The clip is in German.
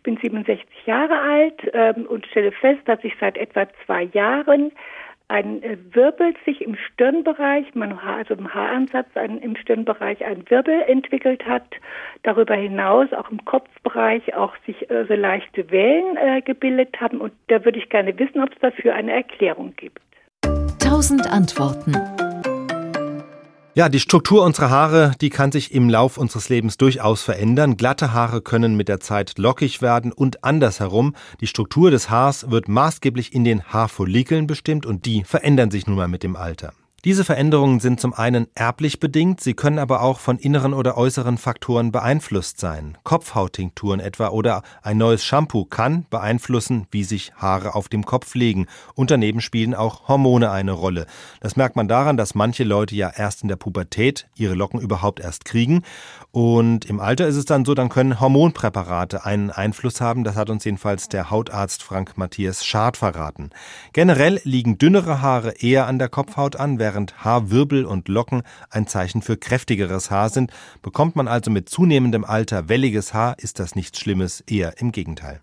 Ich bin 67 Jahre alt ähm, und stelle fest, dass ich seit etwa zwei Jahren ein äh, Wirbel sich im Stirnbereich, Haar, also im Haaransatz ein, im Stirnbereich ein Wirbel entwickelt hat. Darüber hinaus auch im Kopfbereich auch sich äh, so leichte Wellen äh, gebildet haben. Und da würde ich gerne wissen, ob es dafür eine Erklärung gibt. Tausend Antworten. Ja, die Struktur unserer Haare, die kann sich im Lauf unseres Lebens durchaus verändern. Glatte Haare können mit der Zeit lockig werden und andersherum. Die Struktur des Haars wird maßgeblich in den Haarfollikeln bestimmt und die verändern sich nun mal mit dem Alter. Diese Veränderungen sind zum einen erblich bedingt, sie können aber auch von inneren oder äußeren Faktoren beeinflusst sein. Kopfhauttinkturen etwa oder ein neues Shampoo kann beeinflussen, wie sich Haare auf dem Kopf legen. Und daneben spielen auch Hormone eine Rolle. Das merkt man daran, dass manche Leute ja erst in der Pubertät ihre Locken überhaupt erst kriegen. Und im Alter ist es dann so, dann können Hormonpräparate einen Einfluss haben. Das hat uns jedenfalls der Hautarzt Frank Matthias Schad verraten. Generell liegen dünnere Haare eher an der Kopfhaut an, während Haarwirbel und Locken ein Zeichen für kräftigeres Haar sind. Bekommt man also mit zunehmendem Alter welliges Haar, ist das nichts Schlimmes, eher im Gegenteil.